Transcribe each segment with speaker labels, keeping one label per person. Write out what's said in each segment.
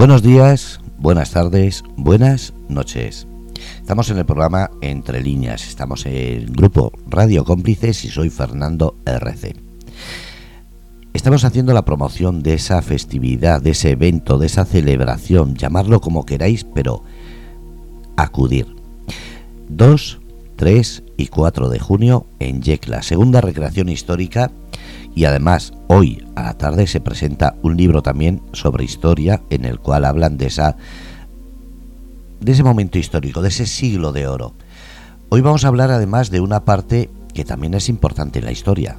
Speaker 1: Buenos días, buenas tardes, buenas noches. Estamos en el programa Entre Líneas, estamos en grupo Radio Cómplices y soy Fernando RC. Estamos haciendo la promoción de esa festividad, de ese evento, de esa celebración, llamarlo como queráis, pero acudir. 2, 3 y 4 de junio en Yecla, segunda recreación histórica y además hoy a la tarde se presenta un libro también sobre historia en el cual hablan de esa de ese momento histórico, de ese siglo de oro. Hoy vamos a hablar además de una parte que también es importante en la historia,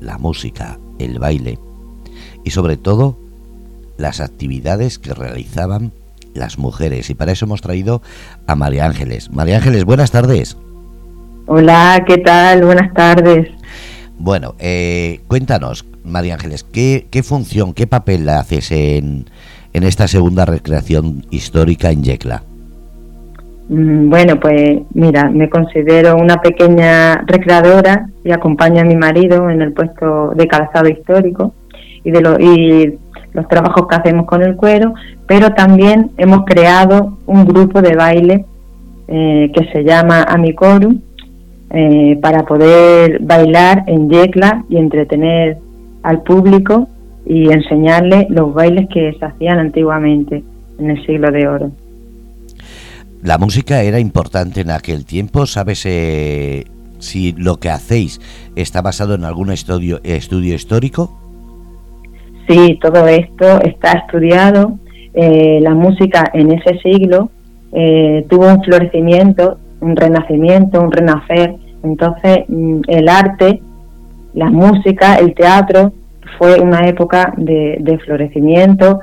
Speaker 1: la música, el baile y sobre todo las actividades que realizaban las mujeres. Y para eso hemos traído a María Ángeles. María Ángeles, buenas tardes.
Speaker 2: Hola, ¿qué tal? Buenas tardes.
Speaker 1: Bueno, eh, cuéntanos, María Ángeles, ¿qué, función, qué papel haces en, en esta segunda recreación histórica en Yecla?
Speaker 2: Mm, bueno, pues mira, me considero una pequeña recreadora y acompaño a mi marido en el puesto de calzado histórico y de lo, y los trabajos que hacemos con el cuero, pero también hemos creado un grupo de baile eh, que se llama Amicorum eh, para poder bailar en Yecla y entretener al público y enseñarle los bailes que se hacían antiguamente en el siglo de oro.
Speaker 1: La música era importante en aquel tiempo, ¿sabes eh, si lo que hacéis está basado en algún estudio, estudio histórico?
Speaker 2: Sí, todo esto está estudiado. Eh, la música en ese siglo tuvo un florecimiento, un renacimiento, un renacer entonces, mm, el arte, la música, el teatro, fue una época de, florecimiento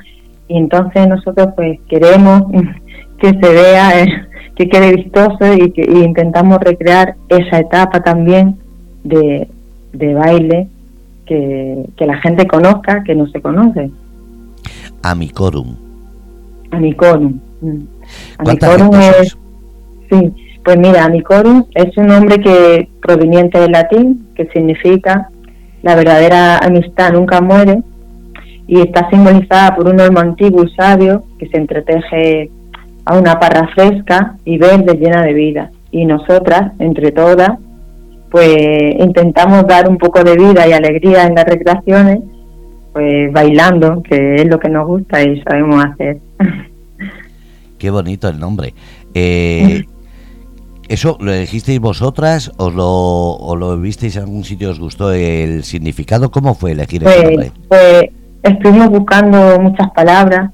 Speaker 2: y entonces nosotros pues queremos que se vea, eh, que quede vistoso y que intentamos recrear esa etapa también de, baile que, la gente conozca, que no se conoce.
Speaker 1: Amicorum.
Speaker 2: Amicorum. Mm. Amicorum es... Sí, pues mira, Amicorum es un nombre que proveniente del latín, que significa la verdadera amistad nunca muere, y está simbolizada por un olmo antiguo y sabio que se entreteje a una parra fresca y verde llena de vida. Y nosotras, entre todas, pues intentamos dar un poco de vida y alegría en las recreaciones, pues bailando, que es lo que nos gusta y sabemos hacer.
Speaker 1: Qué bonito el nombre. Eh, ¿Eso lo elegisteis vosotras o lo, o lo visteis en algún sitio os gustó el significado? ¿Cómo fue elegir
Speaker 2: pues,
Speaker 1: nombre?
Speaker 2: Pues estuvimos buscando muchas palabras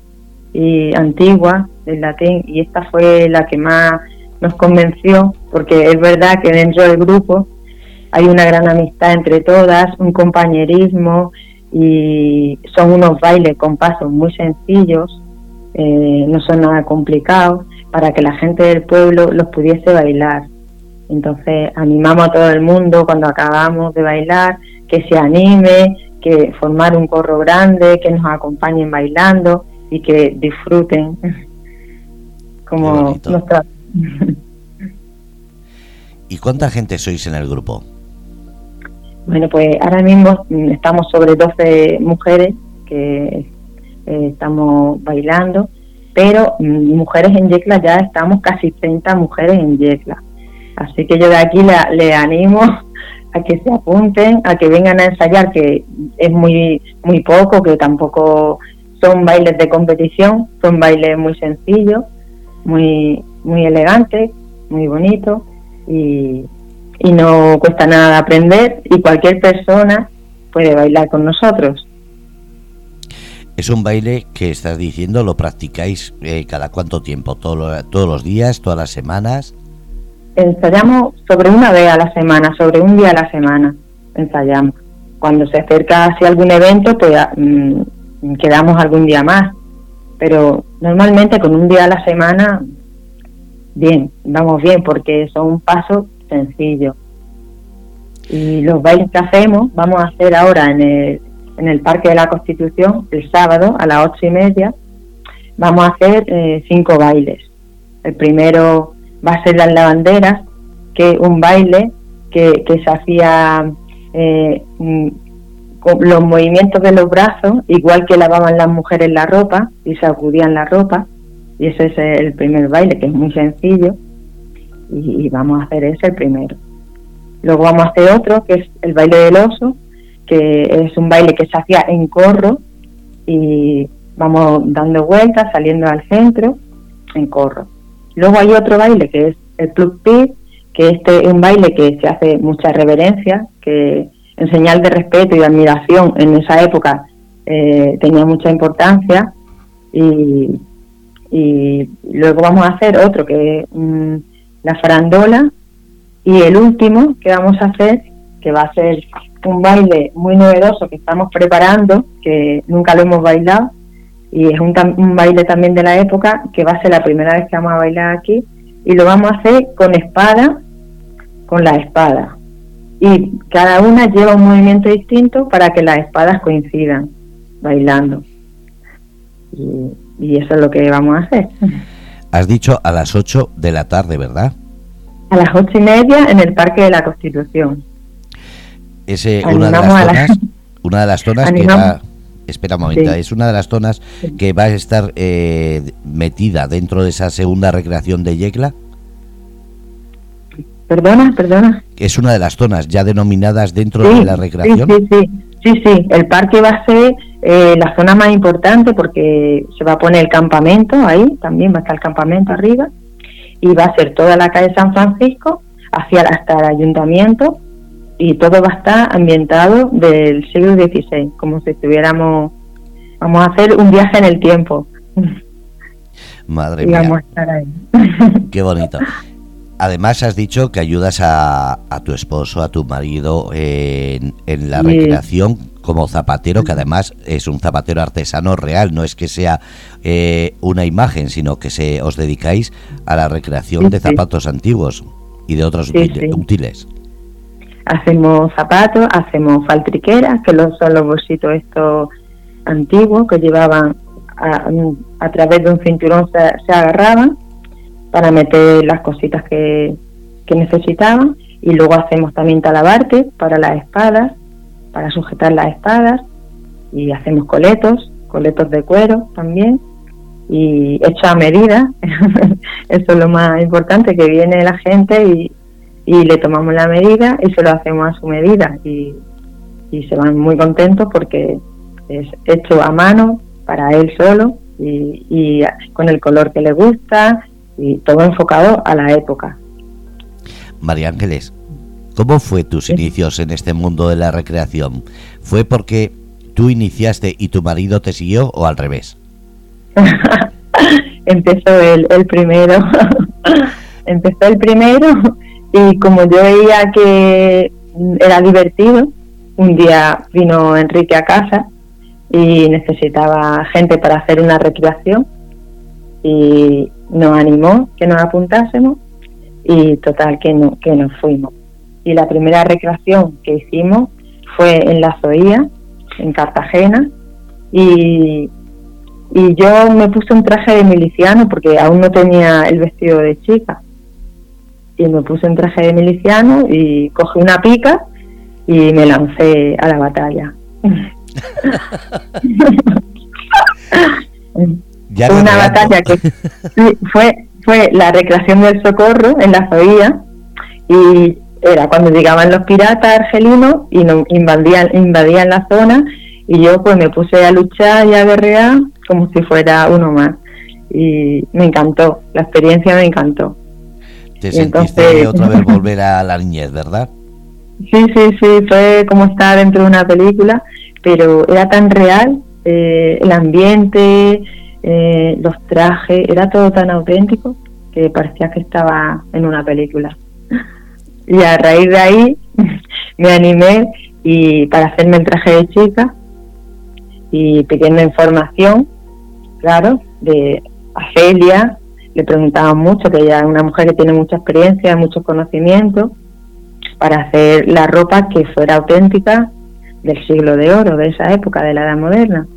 Speaker 2: y antiguas del latín y esta fue la que más nos convenció porque es verdad que dentro del grupo hay una gran amistad entre todas, un compañerismo y son unos bailes con pasos muy sencillos, eh, no son nada complicados para que la gente del pueblo los pudiese bailar. Entonces animamos a todo el mundo cuando acabamos de bailar que se anime, que formar un corro grande, que nos acompañen bailando y que disfruten como nuestra...
Speaker 1: ¿Y cuánta gente sois en el grupo?
Speaker 2: Bueno, pues ahora mismo estamos sobre 12 mujeres que eh, estamos bailando pero mujeres en Yecla ya estamos casi 30 mujeres en Yecla. Así que yo de aquí le, animo a que se apunten, a que vengan a ensayar, que es muy, muy poco, que tampoco son bailes de competición, son bailes muy sencillos, muy, muy elegantes, muy bonitos y, y no cuesta nada aprender y cualquier persona puede bailar con nosotros.
Speaker 1: Es un baile que estás diciendo, lo practicáis eh, cada cuánto tiempo, todos los días, todas las semanas.
Speaker 2: Ensayamos sobre una vez a la semana, sobre un día a la semana, ensayamos. Cuando se acerca hacia algún evento, pues mm, quedamos algún día más. Pero normalmente con un día a la semana, bien, vamos bien, porque son un paso sencillo. Y los bailes que hacemos, vamos a hacer ahora en el, en el Parque de la Constitución el sábado a las ocho y media. Vamos a hacer eh, cinco bailes. El primero va a ser las lavanderas, que es un baile que, se hacía eh, mm, los movimientos de los brazos, igual que lavaban las mujeres la ropa y sacudían la ropa, y ese es el primer baile, que es muy sencillo, y, vamos a hacer ese el primero. Luego vamos a hacer otro, que es el baile del oso, que es un baile que se hacía en corro, y vamos dando vueltas, saliendo al centro, en corro. Luego hay otro baile que es el plug pig, que este es un baile que se hace mucha reverencia, que en señal de respeto y admiración en esa época eh, tenía mucha importancia y, luego vamos a hacer otro que es mm, la farandola y el último que vamos a hacer que va a ser un baile muy novedoso que estamos preparando que nunca lo hemos bailado y es un, un baile también de la época que va a ser la primera vez que vamos a bailar aquí y lo vamos a hacer con espada con la espada y cada una lleva un movimiento distinto para que las espadas coincidan bailando. Y, eso es lo que vamos a hacer.
Speaker 1: Has dicho a las 8 de la tarde, ¿verdad?
Speaker 2: A las ocho y media en el Parque de la Constitución.
Speaker 1: Es una, de las zonas, una de las zonas que va... Espera un momento, es una de las zonas que va a estar eh, metida dentro de esa segunda recreación de Yecla.
Speaker 2: Perdona, perdona.
Speaker 1: Es una de las zonas ya denominadas dentro de la recreación.
Speaker 2: Sí, sí, sí, sí, El parque va a ser eh, la zona más importante porque se va a poner el campamento ahí, también va a estar el campamento arriba, y va a ser toda la calle San Francisco hacia hasta el ayuntamiento y todo va a estar ambientado del siglo XVI, como si estuviéramos, vamos a hacer un viaje en el tiempo.
Speaker 1: Madre mía. Qué bonito. Además has dicho que ayudas a, tu esposo, a tu marido en, la recreación como zapatero, que además es un zapatero artesano real, no es que sea eh, una imagen, sino que se os dedicáis a la recreación de zapatos antiguos y de otros útiles.
Speaker 2: Hacemos zapatos, hacemos faltriqueras, que son los bolsitos estos antiguos que llevaban a, través de un cinturón se agarraban para meter las cositas que, necesitaban. Y luego hacemos también talabarte para las espadas, para sujetar las espadas. Y hacemos coletos, coletos de cuero también. Y hecho a medida, eso es lo más importante, que viene la gente y, y le tomamos la medida y se lo hacemos a su medida y, y se van muy contentos porque es hecho a mano para él solo y, y con el color que le gusta y todo enfocado a la época.
Speaker 1: María Ángeles, ¿cómo fue tus inicios en este mundo de la recreación? ¿Fue porque tú iniciaste y tu marido te siguió o al revés?
Speaker 2: Empezó el, el primero. Empezó el primero y como yo veía que era divertido, un día vino Enrique a casa y necesitaba gente para hacer una recreación y nos animó que nos apuntásemos y total que, no, que nos fuimos. Y la primera recreación que hicimos fue en la Zoía, en Cartagena, y, y yo me puse un traje de miliciano porque aún no tenía el vestido de chica. Y me puse un traje de miliciano y cogí una pica y me lancé a la batalla. una batalla que fue fue la recreación del socorro en la Zoía y era cuando llegaban los piratas argelinos y nos invadían, invadían la zona y yo pues me puse a luchar y a guerrear como si fuera uno más y me encantó, la experiencia me encantó.
Speaker 1: Te sentiste otra vez volver a la niñez, ¿verdad?
Speaker 2: Sí, sí, sí, fue como estar dentro de una película, pero era tan real, eh, el ambiente, eh, los trajes, era todo tan auténtico que parecía que estaba en una película. Y a raíz de ahí me animé y para hacerme el traje de chica y pidiendo información, claro, de Afelia, le preguntaban mucho, que ella es una mujer que tiene mucha experiencia, mucho conocimiento, para hacer la ropa que fuera auténtica del siglo de oro, de esa época, de la edad moderna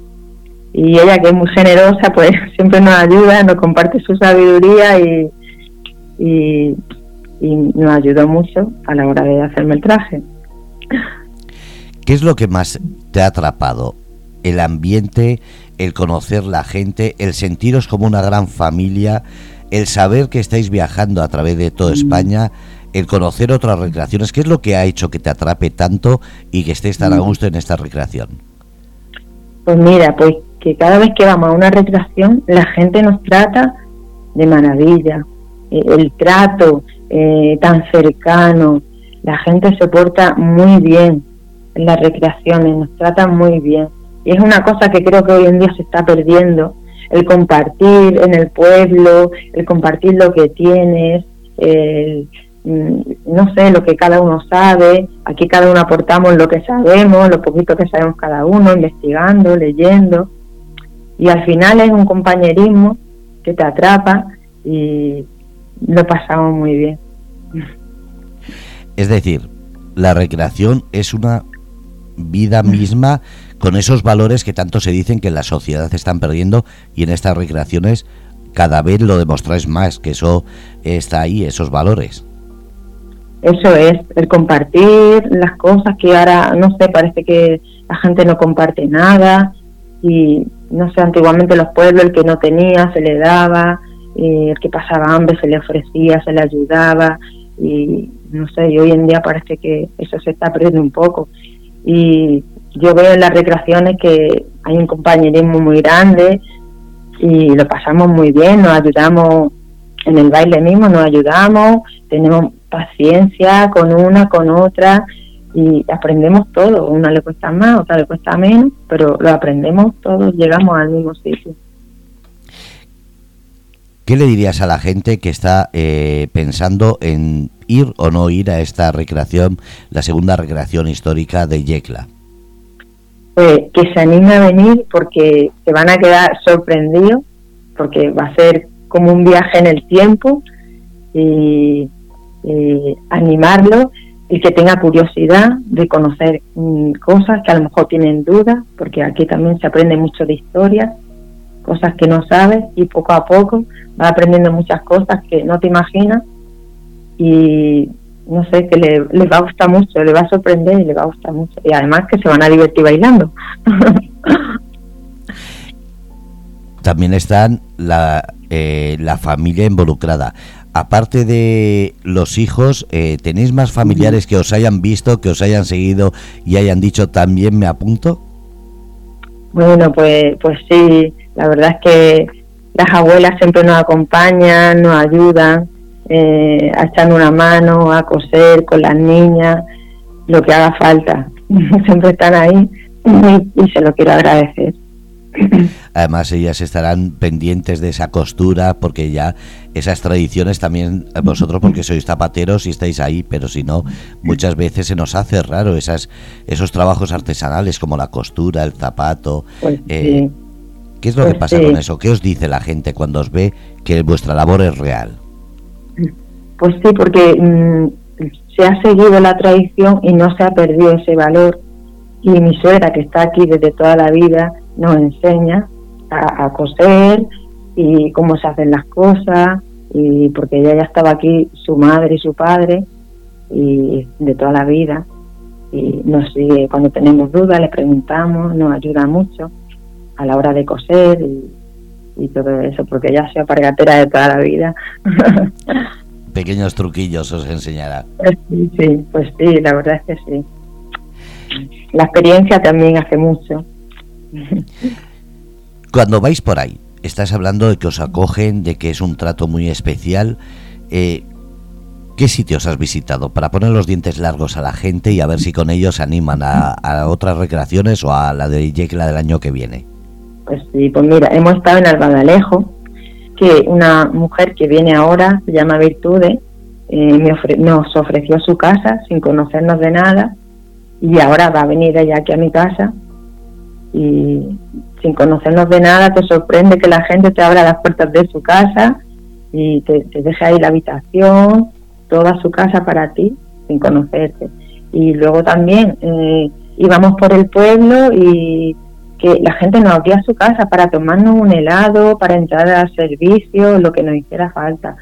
Speaker 2: y ella que es muy generosa pues siempre nos ayuda, nos comparte su sabiduría y, y, nos ayudó mucho a la hora de hacerme el traje.
Speaker 1: ¿Qué es lo que más te ha atrapado? ¿El ambiente, el conocer la gente, el sentiros como una gran familia, el saber que estáis viajando a través de toda España, el conocer otras recreaciones? ¿Qué es lo que ha hecho que te atrape tanto y que estés tan a gusto en esta recreación?
Speaker 2: Pues mira, pues que cada vez que vamos a una recreación la gente nos trata de maravilla. Eh, el trato eh, tan cercano, la gente se porta muy bien en las recreaciones, nos tratan muy bien. Y es una cosa que creo que hoy en día se está perdiendo, el compartir en el pueblo, el compartir lo que tienes, mm, no sé, lo que cada uno sabe, aquí cada uno aportamos lo que sabemos, lo poquito que sabemos cada uno, investigando, leyendo, y al final es un compañerismo que te atrapa y lo pasamos muy bien.
Speaker 1: Es decir, la recreación es una vida misma con esos valores que tanto se dicen que en la sociedad están perdiendo y en estas recreaciones cada vez lo demostráis más, que eso está ahí, esos valores.
Speaker 2: Eso es, el compartir las cosas que ahora, no sé, parece que la gente no comparte nada y, no sé, antiguamente los pueblos el que no tenía se le daba, el que pasaba hambre se le ofrecía, se le ayudaba y no sé, y hoy en día parece que eso se está perdiendo un poco. Y yo veo en las recreaciones que hay un compañerismo muy grande y lo pasamos muy bien, nos ayudamos en el baile mismo, nos ayudamos, tenemos paciencia con una, con otra y aprendemos todo. Una le cuesta más, otra le cuesta menos, pero lo aprendemos todos, llegamos al mismo sitio.
Speaker 1: ¿Qué le dirías a la gente que está eh, pensando en ir o no ir a esta recreación, la segunda recreación histórica de Yecla?
Speaker 2: Pues que se anime a venir porque se van a quedar sorprendidos, porque va a ser como un viaje en el tiempo y, animarlo y que tenga curiosidad de conocer mm, cosas que a lo mejor tienen dudas, porque aquí también se aprende mucho de historia, cosas que no sabes y poco a poco va aprendiendo muchas cosas que no te imaginas y no sé, que le, les va a gustar mucho, le va a sorprender y le va a gustar mucho. Y además que se van a divertir bailando.
Speaker 1: También están la, eh, la familia involucrada. Aparte de los hijos, eh, ¿tenéis más familiares que os hayan visto, que os hayan seguido y hayan dicho también me apunto?
Speaker 2: Bueno, pues, pues sí, la verdad es que las abuelas siempre nos acompañan, nos ayudan eh, a echar una mano, a coser con las niñas, lo que haga falta. siempre están ahí y, se lo quiero agradecer.
Speaker 1: Además ellas estarán pendientes de esa costura porque ya esas tradiciones también eh, vosotros porque sois zapateros y estáis ahí, pero si no muchas veces se nos hace raro esas esos trabajos artesanales como la costura, el zapato.
Speaker 2: Pues eh,
Speaker 1: ¿Qué es lo que pues pasa con eso? ¿Qué os dice la gente cuando os ve que vuestra labor es real?
Speaker 2: Pues sí, porque mm, se ha seguido la tradición y no se ha perdido ese valor. Y mi suegra, que está aquí desde toda la vida, nos enseña a, coser y cómo se hacen las cosas, y porque ella ya estaba aquí, su madre y su padre, y de toda la vida. Y nos sigue, cuando tenemos dudas, le preguntamos, nos ayuda mucho a la hora de coser y, todo eso, porque ella ha sido pargatera de toda la vida.
Speaker 1: Pequeños truquillos os enseñará.
Speaker 2: Pues sí, sí, pues sí, la verdad es que sí. La experiencia también hace mucho.
Speaker 1: Cuando vais por ahí, estás hablando de que os acogen, de que es un trato muy especial. Eh, ¿Qué sitios has visitado para poner los dientes largos a la gente y a ver si con ellos animan a, a otras recreaciones o a la de Yecla del año que viene?
Speaker 2: Pues sí, pues mira, hemos estado en Albadalejo, que una mujer que viene ahora, se llama Virtude, eh, nos ofreció su casa sin conocernos de nada y ahora va a venir ella aquí a mi casa y sin conocernos de nada te sorprende que la gente te abra las puertas de su casa y te, te deje ahí la habitación, toda su casa para ti sin conocerte. Y luego también eh, íbamos por el pueblo y que la gente nos abría su casa para tomarnos un helado, para entrar al servicio, lo que nos hiciera falta.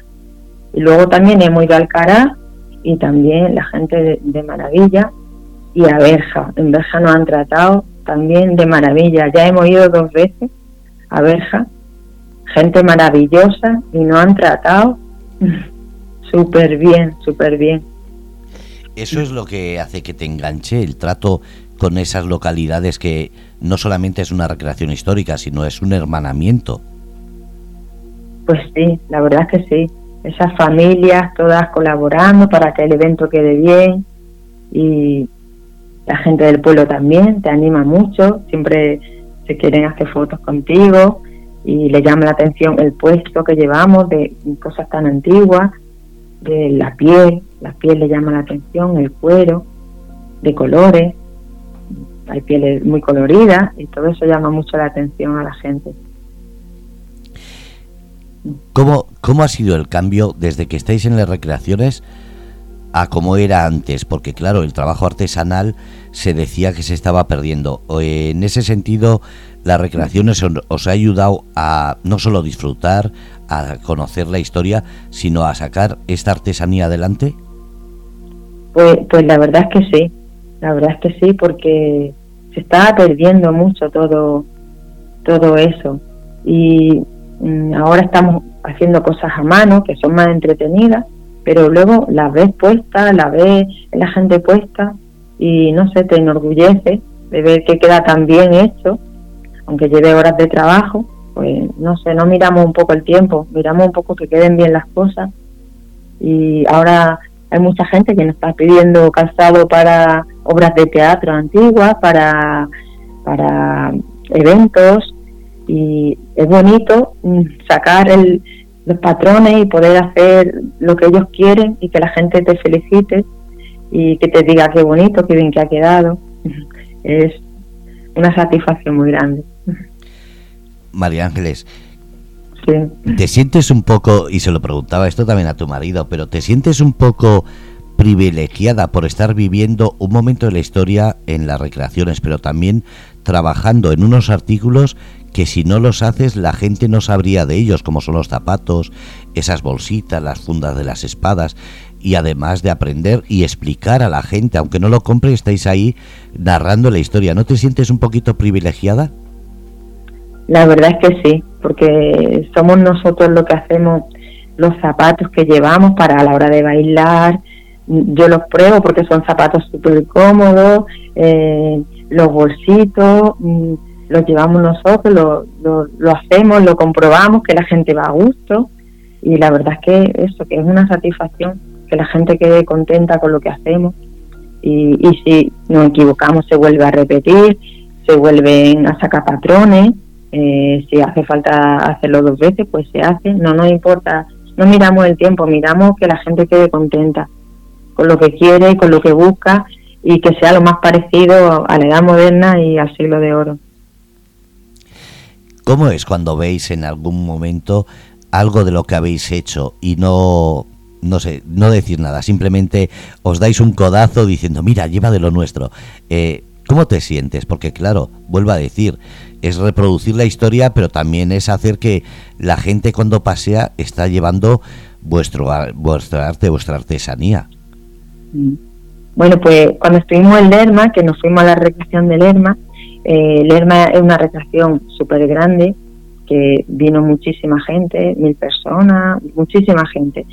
Speaker 2: Y luego también hemos ido al Cará y también la gente de, maravilla y a Berja. En Berja nos han tratado también de maravilla. Ya hemos ido dos veces a Berja, gente maravillosa y nos han tratado súper bien, súper bien.
Speaker 1: Eso es lo que hace que te enganche el trato con esas localidades que no solamente es una recreación histórica, sino es un hermanamiento.
Speaker 2: Pues sí, la verdad es que sí. Esas familias todas colaborando para que el evento quede bien y la gente del pueblo también te anima mucho, siempre se quieren hacer fotos contigo y le llama la atención el puesto que llevamos de cosas tan antiguas, de la piel, la piel le llama la atención, el cuero, de colores, hay pieles muy coloridas y todo eso llama mucho la atención a la gente.
Speaker 1: ¿Cómo, ¿Cómo ha sido el cambio desde que estáis en las recreaciones a como era antes? Porque claro, el trabajo artesanal se decía que se estaba perdiendo. En ese sentido, la recreación os ha ayudado a no solo disfrutar, a conocer la historia, sino a sacar esta artesanía adelante.
Speaker 2: Pues, pues la verdad es que sí, la verdad es que sí, porque se estaba perdiendo mucho todo, todo eso. Y mm, ahora estamos haciendo cosas a mano que son más entretenidas, pero luego las ves puestas, la ves la gente puesta y no sé, te enorgullece de ver que queda tan bien hecho, aunque lleve horas de trabajo, pues no sé, no miramos un poco el tiempo, miramos un poco que queden bien las cosas y ahora hay mucha gente que nos está pidiendo calzado para obras de teatro antiguas, para, para eventos y es bonito mm, sacar el, los patrones y poder hacer lo que ellos quieren y que la gente te felicite y que te diga qué bonito, qué bien que ha quedado. Es una satisfacción muy grande.
Speaker 1: María Ángeles, ¿te sientes un poco, y se lo preguntaba esto también a tu marido, pero te sientes un poco privilegiada por estar viviendo un momento de la historia en las recreaciones, pero también trabajando en unos artículos que si no los haces la gente no sabría de ellos, como son los zapatos, esas bolsitas, las fundas de las espadas, y además de aprender y explicar a la gente, aunque no lo compre, estáis ahí narrando la historia. ¿No te sientes un poquito privilegiada?
Speaker 2: La verdad es que sí, porque somos nosotros lo que hacemos los zapatos que llevamos para a la hora de bailar. Yo los pruebo porque son zapatos súper cómodos, eh, los bolsitos, mm, lo llevamos nosotros, lo, lo, hacemos, lo comprobamos, que la gente va a gusto. Y la verdad es que eso, que es una satisfacción, que la gente quede contenta con lo que hacemos. Y, y si nos equivocamos se vuelve a repetir, se vuelven a sacar patrones, eh, si hace falta hacerlo dos veces, pues se hace, no nos importa, no miramos el tiempo, miramos que la gente quede contenta con lo que quiere y con lo que busca y que sea lo más parecido a la edad moderna y al siglo de oro.
Speaker 1: ¿Cómo es cuando veis en algún momento algo de lo que habéis hecho y no, no sé, no decir nada, simplemente os dais un codazo diciendo, mira, lleva de lo nuestro? Eh, ¿Cómo te sientes? Porque claro, vuelvo a decir, es reproducir la historia, pero también es hacer que la gente cuando pasea está llevando vuestro, vuestra arte, vuestra artesanía.
Speaker 2: Bueno, pues cuando estuvimos en Lerma, que nos fuimos a la recreación de Lerma, eh, Lerma es una recreación súper grande, que vino muchísima gente, mil personas, muchísima gente.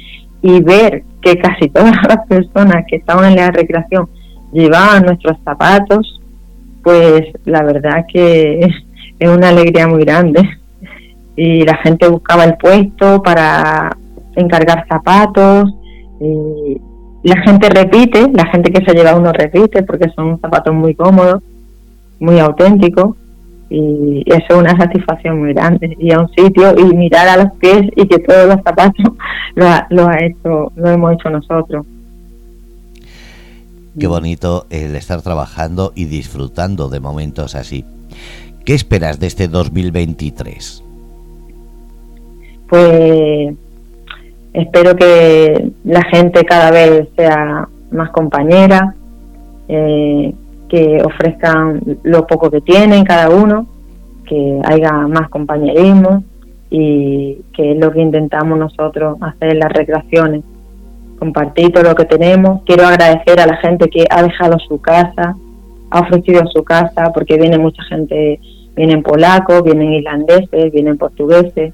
Speaker 2: Y ver que casi todas las personas que estaban en la recreación llevaban nuestros zapatos, pues la verdad que es una alegría muy grande. Y la gente buscaba el puesto para encargar zapatos. Y la gente repite, la gente que se lleva uno repite porque son zapatos muy cómodos muy auténtico y eso es una satisfacción muy grande. Ir a un sitio y mirar a los pies y que todos los zapatos lo, lo ha hecho lo hemos hecho nosotros.
Speaker 1: Qué bonito el estar trabajando y disfrutando de momentos así. Qué esperas de este 2023
Speaker 2: pues espero que la gente cada vez sea más compañera eh, que ofrezcan lo poco que tienen cada uno, que haya más compañerismo y que es lo que intentamos nosotros hacer en las recreaciones, compartir todo lo que tenemos. Quiero agradecer a la gente que ha dejado su casa, ha ofrecido su casa, porque viene mucha gente, vienen polacos, vienen irlandeses, vienen portugueses,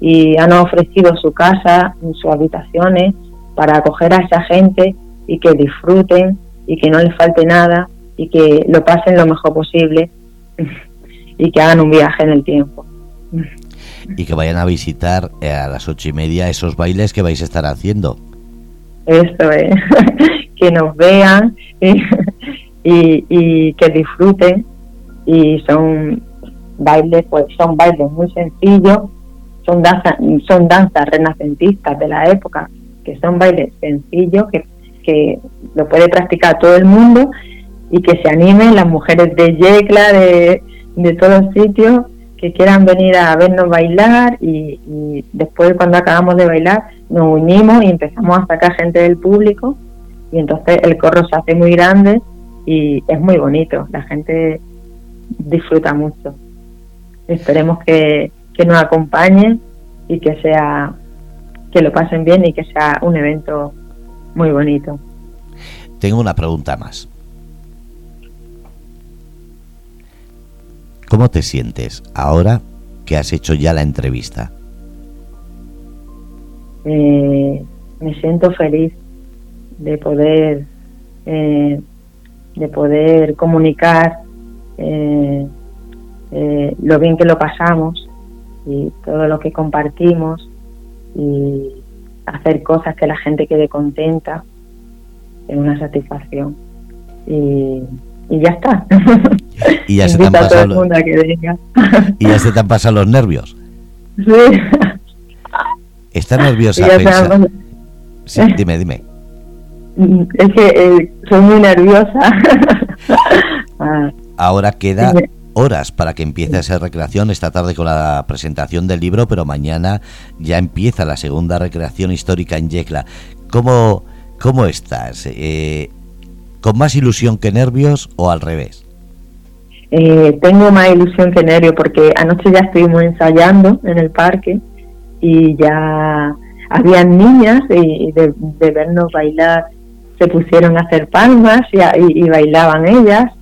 Speaker 2: y han ofrecido su casa, sus habitaciones, para acoger a esa gente y que disfruten y que no les falte nada y que lo pasen lo mejor posible y que hagan un viaje en el tiempo.
Speaker 1: Y que vayan a visitar eh, a las ocho y media esos bailes que vais a estar haciendo.
Speaker 2: Eso es, que nos vean y, y, que disfruten y son bailes, pues son bailes muy sencillos, son danzas, son danzas renacentistas de la época, que son bailes sencillos que, que lo puede practicar todo el mundo y que se animen las mujeres de Yecla, de, de todos sitios, que quieran venir a vernos bailar y, después cuando acabamos de bailar nos unimos y empezamos a sacar gente del público y entonces el corro se hace muy grande y es muy bonito, la gente disfruta mucho. Esperemos que, que nos acompañen y que sea que lo pasen bien y que sea un evento muy bonito.
Speaker 1: Tengo una pregunta más. ¿Cómo te sientes ahora que has hecho ya la entrevista?
Speaker 2: Eh, me siento feliz de poder eh, de poder comunicar eh, lo bien que lo pasamos y todo lo que compartimos y hacer cosas que la gente quede contenta es una satisfacción y y ya está.
Speaker 1: Y ya se te han pasado los... y ya se te han pasado los nervios.
Speaker 2: Sí.
Speaker 1: ¿Estás nerviosa? Sí, dime, dime.
Speaker 2: Es que eh, soy muy nerviosa.
Speaker 1: Ah. Ahora queda horas para que empiece esa recreación esta tarde con la presentación del libro, pero mañana ya empieza la segunda recreación histórica en Yecla. ¿Cómo, cómo estás? Eh, ¿Con más ilusión que nervios o al revés?
Speaker 2: Eh, tengo más ilusión que nervios porque anoche ya estuvimos ensayando en el parque y ya habían niñas y de, vernos bailar se pusieron a hacer palmas y, bailaban ellas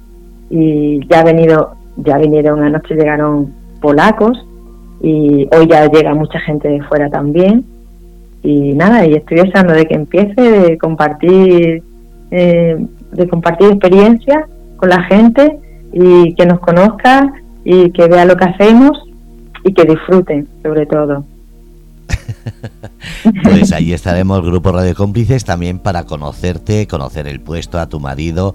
Speaker 2: y ya ha venido ya vinieron anoche llegaron polacos y hoy ya llega mucha gente de fuera también y nada y estoy deseando de que empiece de compartir eh, de compartir experiencias con la gente y que nos conozca y que vea lo que hacemos y que disfruten sobre todo.
Speaker 1: pues ahí estaremos, Grupo Radio Cómplices, también para conocerte, conocer el puesto a tu marido,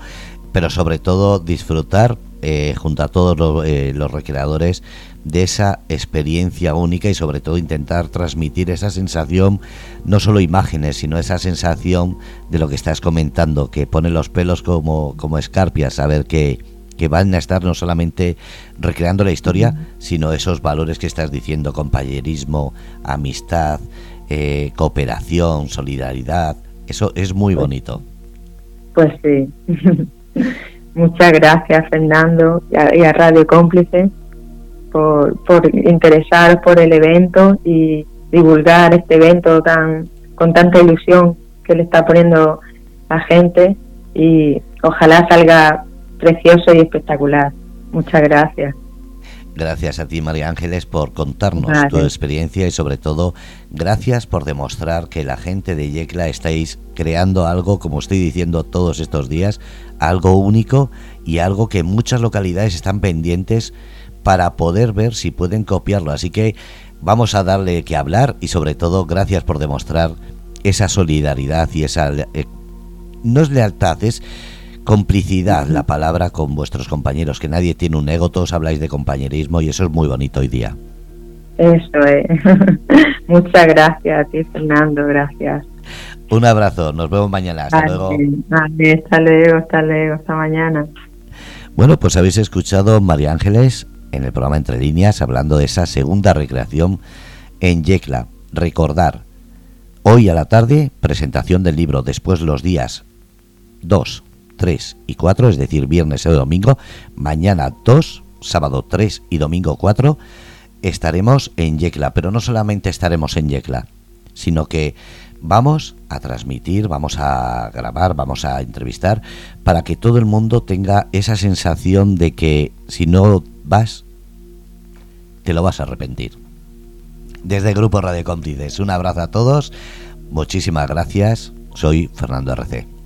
Speaker 1: pero sobre todo disfrutar eh, junto a todos los, eh, los recreadores de esa experiencia única y sobre todo intentar transmitir esa sensación, no solo imágenes, sino esa sensación de lo que estás comentando, que pone los pelos como, como escarpias, saber que, que van a estar no solamente recreando la historia, sino esos valores que estás diciendo, compañerismo, amistad, eh, cooperación, solidaridad, eso es muy pues bonito.
Speaker 2: Pues sí. Muchas gracias, Fernando, y a Radio Cómplice por, por interesar por el evento y divulgar este evento tan con tanta ilusión que le está poniendo la gente y ojalá salga precioso y espectacular. Muchas gracias.
Speaker 1: Gracias a ti, María Ángeles, por contarnos tu experiencia y sobre todo gracias por demostrar que la gente de Yecla estáis creando algo, como estoy diciendo todos estos días, algo único y algo que muchas localidades están pendientes para poder ver si pueden copiarlo. Así que vamos a darle que hablar y sobre todo gracias por demostrar esa solidaridad y esa... Eh, no es lealtad, es complicidad la palabra con vuestros compañeros, que nadie tiene un ego, todos habláis de compañerismo y eso es muy bonito hoy día.
Speaker 2: Eso es. Muchas gracias a ti, Fernando, gracias.
Speaker 1: Un abrazo, nos vemos mañana. Hasta luego.
Speaker 2: hasta luego, hasta luego, hasta mañana.
Speaker 1: Bueno, pues habéis escuchado María Ángeles en el programa Entre Líneas hablando de esa segunda recreación en Yecla. Recordar, hoy a la tarde, presentación del libro, después los días 2, 3 y 4, es decir, viernes y domingo, mañana 2, sábado 3 y domingo 4, estaremos en Yecla, pero no solamente estaremos en Yecla, sino que vamos a transmitir, vamos a grabar, vamos a entrevistar para que todo el mundo tenga esa sensación de que si no vas, te lo vas a arrepentir. Desde el Grupo Radio Cómplices, un abrazo a todos, muchísimas gracias, soy Fernando RC.